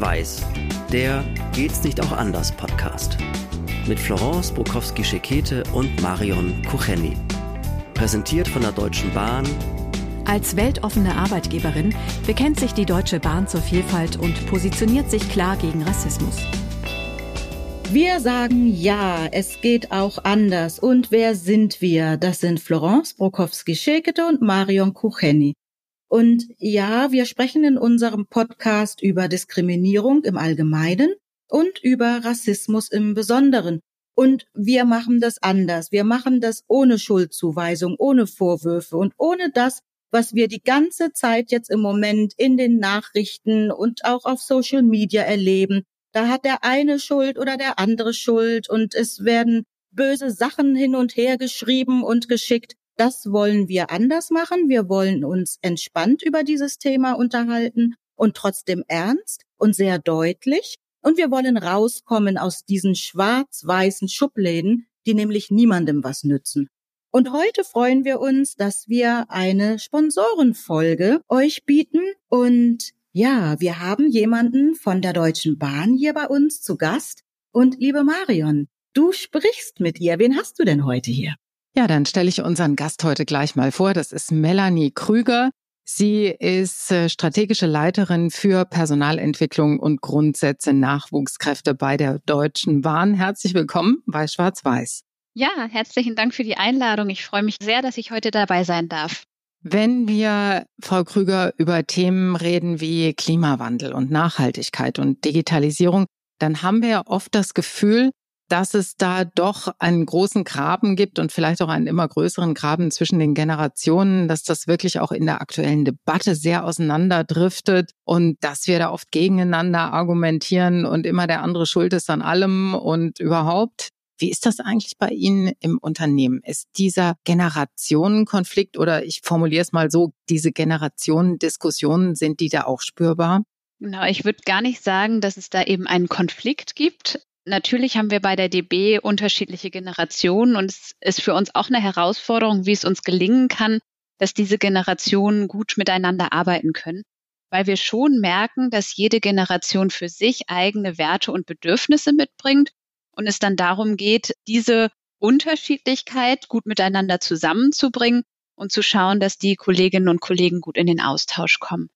Schwarz-Weiß, der Geht's nicht auch anders Podcast. Mit Florence Bukowski-Schekete und Marion Kucheni. Präsentiert von der Deutschen Bahn. Als weltoffene Arbeitgeberin bekennt sich die Deutsche Bahn zur Vielfalt und positioniert sich klar gegen Rassismus. Wir sagen ja, es geht auch anders. Und wer sind wir? Das sind Florence Brokowski-Schekete und Marion Kucheni. Und ja, wir sprechen in unserem Podcast über Diskriminierung im Allgemeinen und über Rassismus im Besonderen. Und wir machen das anders. Wir machen das ohne Schuldzuweisung, ohne Vorwürfe und ohne das, was wir die ganze Zeit jetzt im Moment in den Nachrichten und auch auf Social Media erleben. Da hat der eine Schuld oder der andere Schuld und es werden böse Sachen hin und her geschrieben und geschickt. Das wollen wir anders machen. Wir wollen uns entspannt über dieses Thema unterhalten und trotzdem ernst und sehr deutlich. Und wir wollen rauskommen aus diesen schwarz-weißen Schubläden, die nämlich niemandem was nützen. Und heute freuen wir uns, dass wir eine Sponsorenfolge euch bieten. Und ja, wir haben jemanden von der Deutschen Bahn hier bei uns zu Gast. Und liebe Marion, du sprichst mit ihr. Wen hast du denn heute hier? Ja, dann stelle ich unseren Gast heute gleich mal vor. Das ist Melanie Krüger. Sie ist äh, strategische Leiterin für Personalentwicklung und Grundsätze Nachwuchskräfte bei der Deutschen Bahn. Herzlich willkommen bei Schwarz-Weiß. Ja, herzlichen Dank für die Einladung. Ich freue mich sehr, dass ich heute dabei sein darf. Wenn wir, Frau Krüger, über Themen reden wie Klimawandel und Nachhaltigkeit und Digitalisierung, dann haben wir oft das Gefühl, dass es da doch einen großen Graben gibt und vielleicht auch einen immer größeren Graben zwischen den Generationen, dass das wirklich auch in der aktuellen Debatte sehr auseinanderdriftet und dass wir da oft gegeneinander argumentieren und immer der andere schuld ist an allem und überhaupt. Wie ist das eigentlich bei Ihnen im Unternehmen? Ist dieser Generationenkonflikt oder ich formuliere es mal so, diese Generationendiskussionen, sind die da auch spürbar? Genau, ich würde gar nicht sagen, dass es da eben einen Konflikt gibt. Natürlich haben wir bei der DB unterschiedliche Generationen und es ist für uns auch eine Herausforderung, wie es uns gelingen kann, dass diese Generationen gut miteinander arbeiten können, weil wir schon merken, dass jede Generation für sich eigene Werte und Bedürfnisse mitbringt und es dann darum geht, diese Unterschiedlichkeit gut miteinander zusammenzubringen und zu schauen, dass die Kolleginnen und Kollegen gut in den Austausch kommen.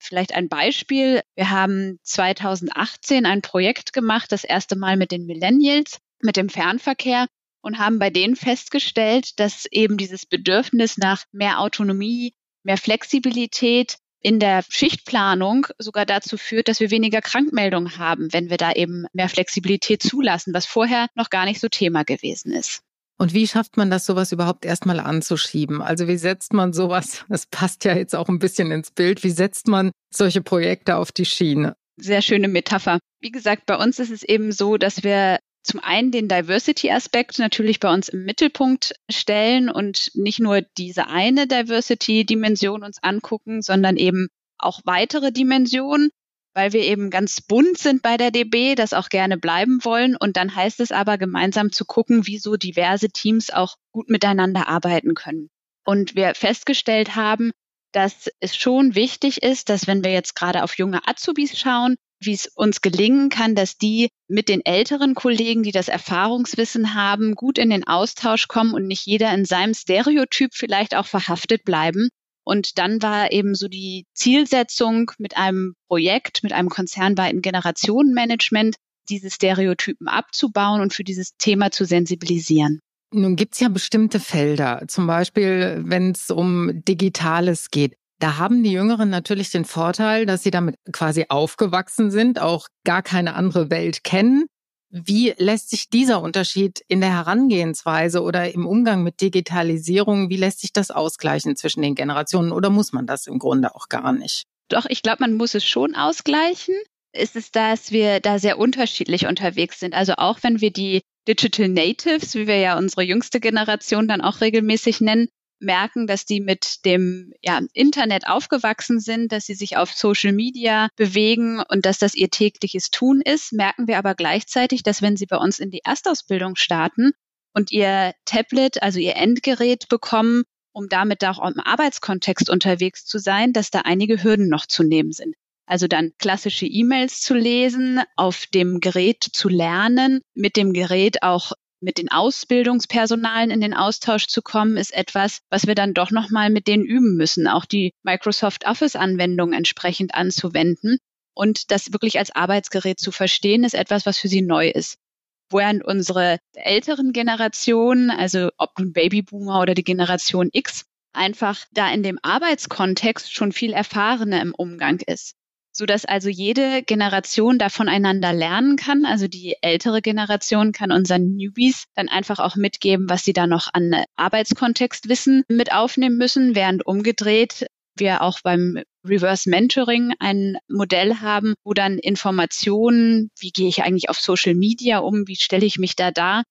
Vielleicht ein Beispiel. Wir haben 2018 ein Projekt gemacht, das erste Mal mit den Millennials, mit dem Fernverkehr und haben bei denen festgestellt, dass eben dieses Bedürfnis nach mehr Autonomie, mehr Flexibilität in der Schichtplanung sogar dazu führt, dass wir weniger Krankmeldungen haben, wenn wir da eben mehr Flexibilität zulassen, was vorher noch gar nicht so Thema gewesen ist. Und wie schafft man das, sowas überhaupt erstmal anzuschieben? Also wie setzt man sowas, das passt ja jetzt auch ein bisschen ins Bild, wie setzt man solche Projekte auf die Schiene? Sehr schöne Metapher. Wie gesagt, bei uns ist es eben so, dass wir zum einen den Diversity-Aspekt natürlich bei uns im Mittelpunkt stellen und nicht nur diese eine Diversity-Dimension uns angucken, sondern eben auch weitere Dimensionen weil wir eben ganz bunt sind bei der DB, das auch gerne bleiben wollen. Und dann heißt es aber gemeinsam zu gucken, wie so diverse Teams auch gut miteinander arbeiten können. Und wir festgestellt haben, dass es schon wichtig ist, dass wenn wir jetzt gerade auf junge Azubis schauen, wie es uns gelingen kann, dass die mit den älteren Kollegen, die das Erfahrungswissen haben, gut in den Austausch kommen und nicht jeder in seinem Stereotyp vielleicht auch verhaftet bleiben, und dann war eben so die Zielsetzung mit einem Projekt, mit einem konzernweiten Generationenmanagement, diese Stereotypen abzubauen und für dieses Thema zu sensibilisieren. Nun gibt es ja bestimmte Felder, zum Beispiel wenn es um Digitales geht. Da haben die Jüngeren natürlich den Vorteil, dass sie damit quasi aufgewachsen sind, auch gar keine andere Welt kennen wie lässt sich dieser Unterschied in der Herangehensweise oder im Umgang mit Digitalisierung, wie lässt sich das ausgleichen zwischen den Generationen oder muss man das im Grunde auch gar nicht? Doch, ich glaube, man muss es schon ausgleichen. Ist es, dass wir da sehr unterschiedlich unterwegs sind. Also auch wenn wir die Digital Natives, wie wir ja unsere jüngste Generation dann auch regelmäßig nennen, merken, dass die mit dem ja, Internet aufgewachsen sind, dass sie sich auf Social Media bewegen und dass das ihr tägliches Tun ist, merken wir aber gleichzeitig, dass wenn sie bei uns in die Erstausbildung starten und ihr Tablet, also ihr Endgerät bekommen, um damit auch im Arbeitskontext unterwegs zu sein, dass da einige Hürden noch zu nehmen sind. Also dann klassische E-Mails zu lesen, auf dem Gerät zu lernen, mit dem Gerät auch mit den Ausbildungspersonalen in den Austausch zu kommen, ist etwas, was wir dann doch nochmal mit denen üben müssen, auch die Microsoft Office-Anwendung entsprechend anzuwenden. Und das wirklich als Arbeitsgerät zu verstehen, ist etwas, was für sie neu ist. Während unsere älteren Generationen, also ob nun Babyboomer oder die Generation X, einfach da in dem Arbeitskontext schon viel erfahrener im Umgang ist so dass also jede Generation da voneinander lernen kann. Also die ältere Generation kann unseren Newbies dann einfach auch mitgeben, was sie da noch an Arbeitskontextwissen mit aufnehmen müssen, während umgedreht wir auch beim Reverse Mentoring ein Modell haben, wo dann Informationen, wie gehe ich eigentlich auf Social Media um, wie stelle ich mich da dar,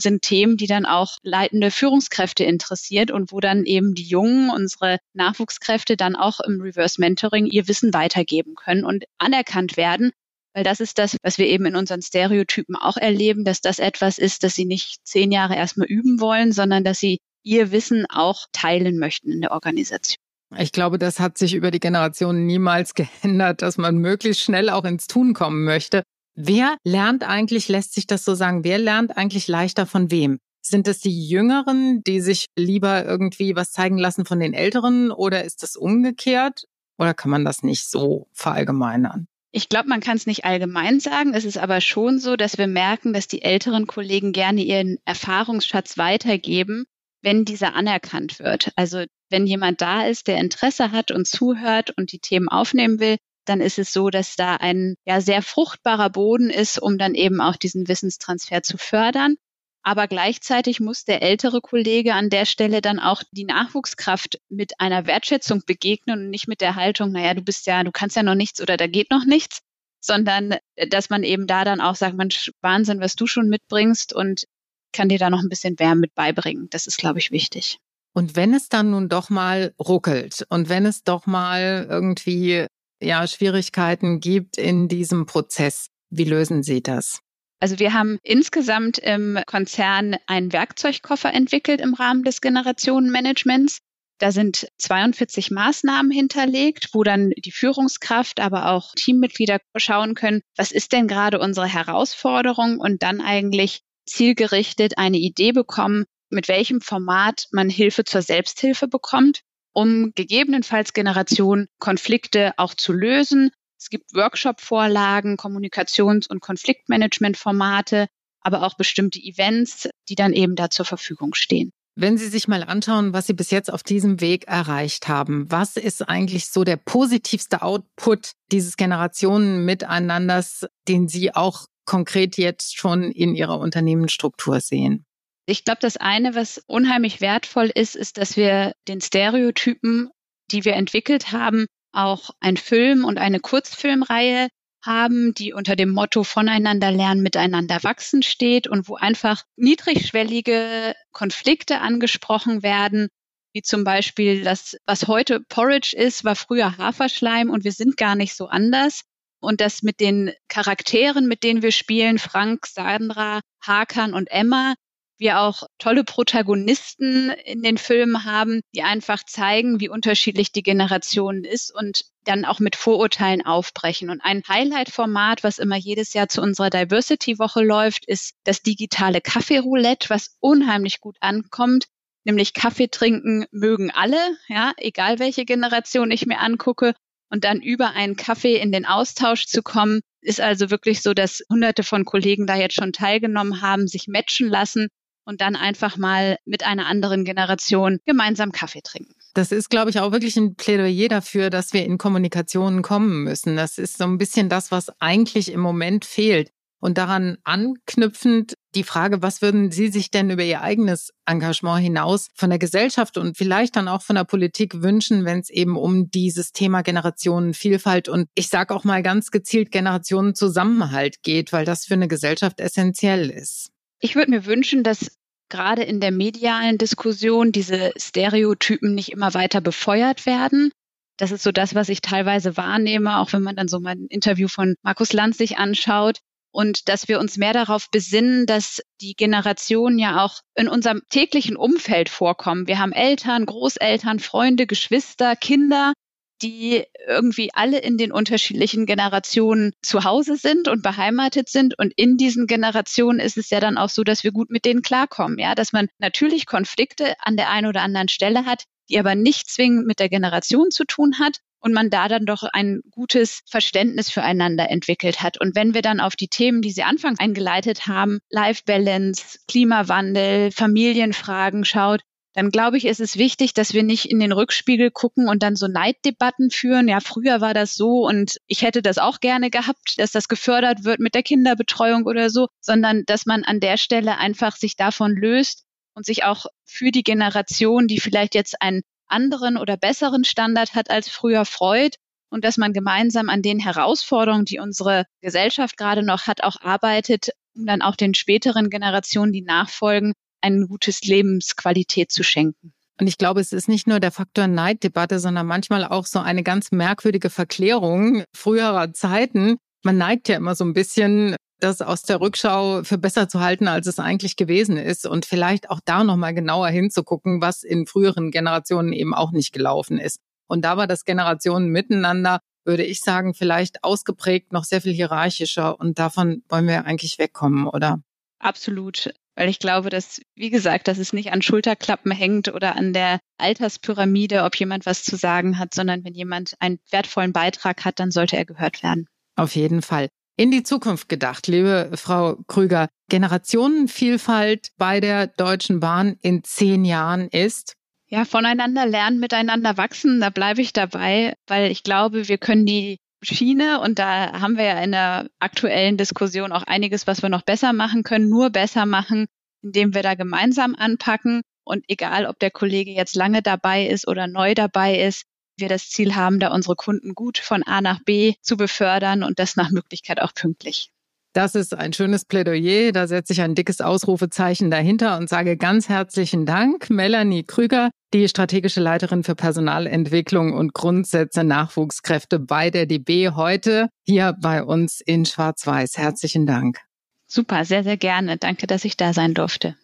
sind Themen, die dann auch leitende Führungskräfte interessiert und wo dann eben die Jungen, unsere Nachwuchskräfte dann auch im Reverse Mentoring ihr Wissen weitergeben können und anerkannt werden. Weil das ist das, was wir eben in unseren Stereotypen auch erleben, dass das etwas ist, dass sie nicht zehn Jahre erstmal üben wollen, sondern dass sie ihr Wissen auch teilen möchten in der Organisation. Ich glaube, das hat sich über die Generationen niemals geändert, dass man möglichst schnell auch ins Tun kommen möchte. Wer lernt eigentlich, lässt sich das so sagen, wer lernt eigentlich leichter von wem? Sind es die Jüngeren, die sich lieber irgendwie was zeigen lassen von den Älteren oder ist das umgekehrt? Oder kann man das nicht so verallgemeinern? Ich glaube, man kann es nicht allgemein sagen. Es ist aber schon so, dass wir merken, dass die älteren Kollegen gerne ihren Erfahrungsschatz weitergeben, wenn dieser anerkannt wird. Also wenn jemand da ist, der Interesse hat und zuhört und die Themen aufnehmen will, dann ist es so, dass da ein ja sehr fruchtbarer Boden ist, um dann eben auch diesen Wissenstransfer zu fördern. Aber gleichzeitig muss der ältere Kollege an der Stelle dann auch die Nachwuchskraft mit einer Wertschätzung begegnen und nicht mit der Haltung, naja, du bist ja, du kannst ja noch nichts oder da geht noch nichts, sondern äh, dass man eben da dann auch sagt, man Wahnsinn, was du schon mitbringst und kann dir da noch ein bisschen Wärme mit beibringen. Das ist, glaube ich, wichtig. Und wenn es dann nun doch mal ruckelt und wenn es doch mal irgendwie ja, Schwierigkeiten gibt in diesem Prozess. Wie lösen Sie das? Also wir haben insgesamt im Konzern einen Werkzeugkoffer entwickelt im Rahmen des Generationenmanagements. Da sind 42 Maßnahmen hinterlegt, wo dann die Führungskraft, aber auch Teammitglieder schauen können, was ist denn gerade unsere Herausforderung und dann eigentlich zielgerichtet eine Idee bekommen, mit welchem Format man Hilfe zur Selbsthilfe bekommt um gegebenenfalls Generationen Konflikte auch zu lösen. Es gibt Workshop-Vorlagen, Kommunikations- und Konfliktmanagement-Formate, aber auch bestimmte Events, die dann eben da zur Verfügung stehen. Wenn Sie sich mal anschauen, was Sie bis jetzt auf diesem Weg erreicht haben, was ist eigentlich so der positivste Output dieses Generationen-Miteinanders, den Sie auch konkret jetzt schon in Ihrer Unternehmensstruktur sehen? Ich glaube, das eine, was unheimlich wertvoll ist, ist, dass wir den Stereotypen, die wir entwickelt haben, auch ein Film und eine Kurzfilmreihe haben, die unter dem Motto voneinander lernen, miteinander wachsen steht und wo einfach niedrigschwellige Konflikte angesprochen werden, wie zum Beispiel das, was heute Porridge ist, war früher Haferschleim und wir sind gar nicht so anders. Und das mit den Charakteren, mit denen wir spielen, Frank, Sandra, Hakan und Emma, wir auch tolle Protagonisten in den Filmen haben, die einfach zeigen, wie unterschiedlich die Generation ist und dann auch mit Vorurteilen aufbrechen. Und ein Highlight-Format, was immer jedes Jahr zu unserer Diversity-Woche läuft, ist das digitale Kaffee-Roulette, was unheimlich gut ankommt. Nämlich Kaffee trinken mögen alle, ja, egal welche Generation ich mir angucke. Und dann über einen Kaffee in den Austausch zu kommen, ist also wirklich so, dass hunderte von Kollegen da jetzt schon teilgenommen haben, sich matchen lassen und dann einfach mal mit einer anderen Generation gemeinsam Kaffee trinken. Das ist, glaube ich, auch wirklich ein Plädoyer dafür, dass wir in Kommunikationen kommen müssen. Das ist so ein bisschen das, was eigentlich im Moment fehlt. Und daran anknüpfend die Frage, was würden Sie sich denn über Ihr eigenes Engagement hinaus von der Gesellschaft und vielleicht dann auch von der Politik wünschen, wenn es eben um dieses Thema Generationenvielfalt und ich sage auch mal ganz gezielt Generationenzusammenhalt geht, weil das für eine Gesellschaft essentiell ist? Ich würde mir wünschen, dass gerade in der medialen Diskussion diese Stereotypen nicht immer weiter befeuert werden. Das ist so das, was ich teilweise wahrnehme, auch wenn man dann so mal ein Interview von Markus Lanz sich anschaut. Und dass wir uns mehr darauf besinnen, dass die Generationen ja auch in unserem täglichen Umfeld vorkommen. Wir haben Eltern, Großeltern, Freunde, Geschwister, Kinder. Die irgendwie alle in den unterschiedlichen Generationen zu Hause sind und beheimatet sind. Und in diesen Generationen ist es ja dann auch so, dass wir gut mit denen klarkommen. Ja, dass man natürlich Konflikte an der einen oder anderen Stelle hat, die aber nicht zwingend mit der Generation zu tun hat und man da dann doch ein gutes Verständnis füreinander entwickelt hat. Und wenn wir dann auf die Themen, die Sie anfangs eingeleitet haben, Life Balance, Klimawandel, Familienfragen schaut, dann glaube ich, ist es wichtig, dass wir nicht in den Rückspiegel gucken und dann so Neiddebatten führen. Ja, früher war das so und ich hätte das auch gerne gehabt, dass das gefördert wird mit der Kinderbetreuung oder so, sondern dass man an der Stelle einfach sich davon löst und sich auch für die Generation, die vielleicht jetzt einen anderen oder besseren Standard hat als früher freut und dass man gemeinsam an den Herausforderungen, die unsere Gesellschaft gerade noch hat, auch arbeitet, um dann auch den späteren Generationen, die nachfolgen, ein gutes Lebensqualität zu schenken. Und ich glaube, es ist nicht nur der Faktor Neiddebatte, sondern manchmal auch so eine ganz merkwürdige Verklärung früherer Zeiten. Man neigt ja immer so ein bisschen, das aus der Rückschau für besser zu halten, als es eigentlich gewesen ist und vielleicht auch da nochmal genauer hinzugucken, was in früheren Generationen eben auch nicht gelaufen ist. Und da war das Generationen miteinander, würde ich sagen, vielleicht ausgeprägt noch sehr viel hierarchischer und davon wollen wir eigentlich wegkommen, oder? Absolut. Weil ich glaube, dass, wie gesagt, dass es nicht an Schulterklappen hängt oder an der Alterspyramide, ob jemand was zu sagen hat, sondern wenn jemand einen wertvollen Beitrag hat, dann sollte er gehört werden. Auf jeden Fall. In die Zukunft gedacht, liebe Frau Krüger, Generationenvielfalt bei der Deutschen Bahn in zehn Jahren ist? Ja, voneinander lernen, miteinander wachsen, da bleibe ich dabei, weil ich glaube, wir können die Schiene und da haben wir ja in der aktuellen Diskussion auch einiges, was wir noch besser machen können, nur besser machen, indem wir da gemeinsam anpacken und egal, ob der Kollege jetzt lange dabei ist oder neu dabei ist, wir das Ziel haben, da unsere Kunden gut von A nach B zu befördern und das nach Möglichkeit auch pünktlich. Das ist ein schönes Plädoyer. Da setze ich ein dickes Ausrufezeichen dahinter und sage ganz herzlichen Dank, Melanie Krüger, die strategische Leiterin für Personalentwicklung und Grundsätze Nachwuchskräfte bei der DB heute hier bei uns in Schwarz-Weiß. Herzlichen Dank. Super, sehr, sehr gerne. Danke, dass ich da sein durfte.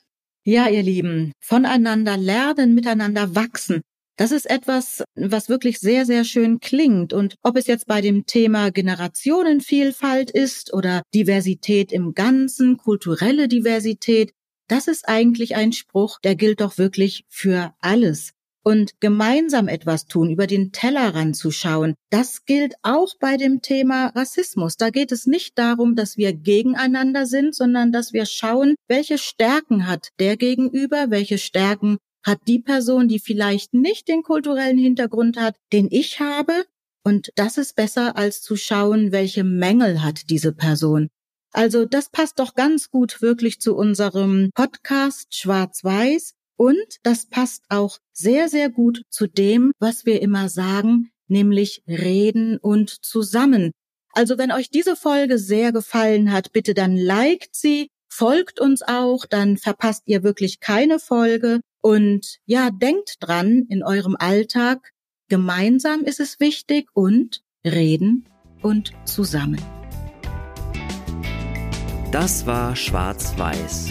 Ja, ihr Lieben, voneinander lernen, miteinander wachsen. Das ist etwas, was wirklich sehr, sehr schön klingt. Und ob es jetzt bei dem Thema Generationenvielfalt ist oder Diversität im Ganzen, kulturelle Diversität, das ist eigentlich ein Spruch, der gilt doch wirklich für alles. Und gemeinsam etwas tun, über den Tellerrand zu schauen, das gilt auch bei dem Thema Rassismus. Da geht es nicht darum, dass wir gegeneinander sind, sondern dass wir schauen, welche Stärken hat der gegenüber, welche Stärken hat die Person, die vielleicht nicht den kulturellen Hintergrund hat, den ich habe. Und das ist besser, als zu schauen, welche Mängel hat diese Person. Also das passt doch ganz gut wirklich zu unserem Podcast Schwarz-Weiß. Und das passt auch sehr, sehr gut zu dem, was wir immer sagen, nämlich reden und zusammen. Also wenn euch diese Folge sehr gefallen hat, bitte dann liked sie, folgt uns auch, dann verpasst ihr wirklich keine Folge. Und ja, denkt dran in eurem Alltag, gemeinsam ist es wichtig und reden und zusammen. Das war Schwarz-Weiß,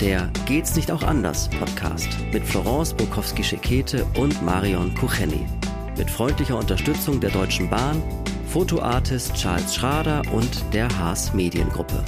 der Geht's nicht auch anders Podcast mit Florence Bukowski-Schekete und Marion Kucheni. Mit freundlicher Unterstützung der Deutschen Bahn, Fotoartist Charles Schrader und der Haas Mediengruppe.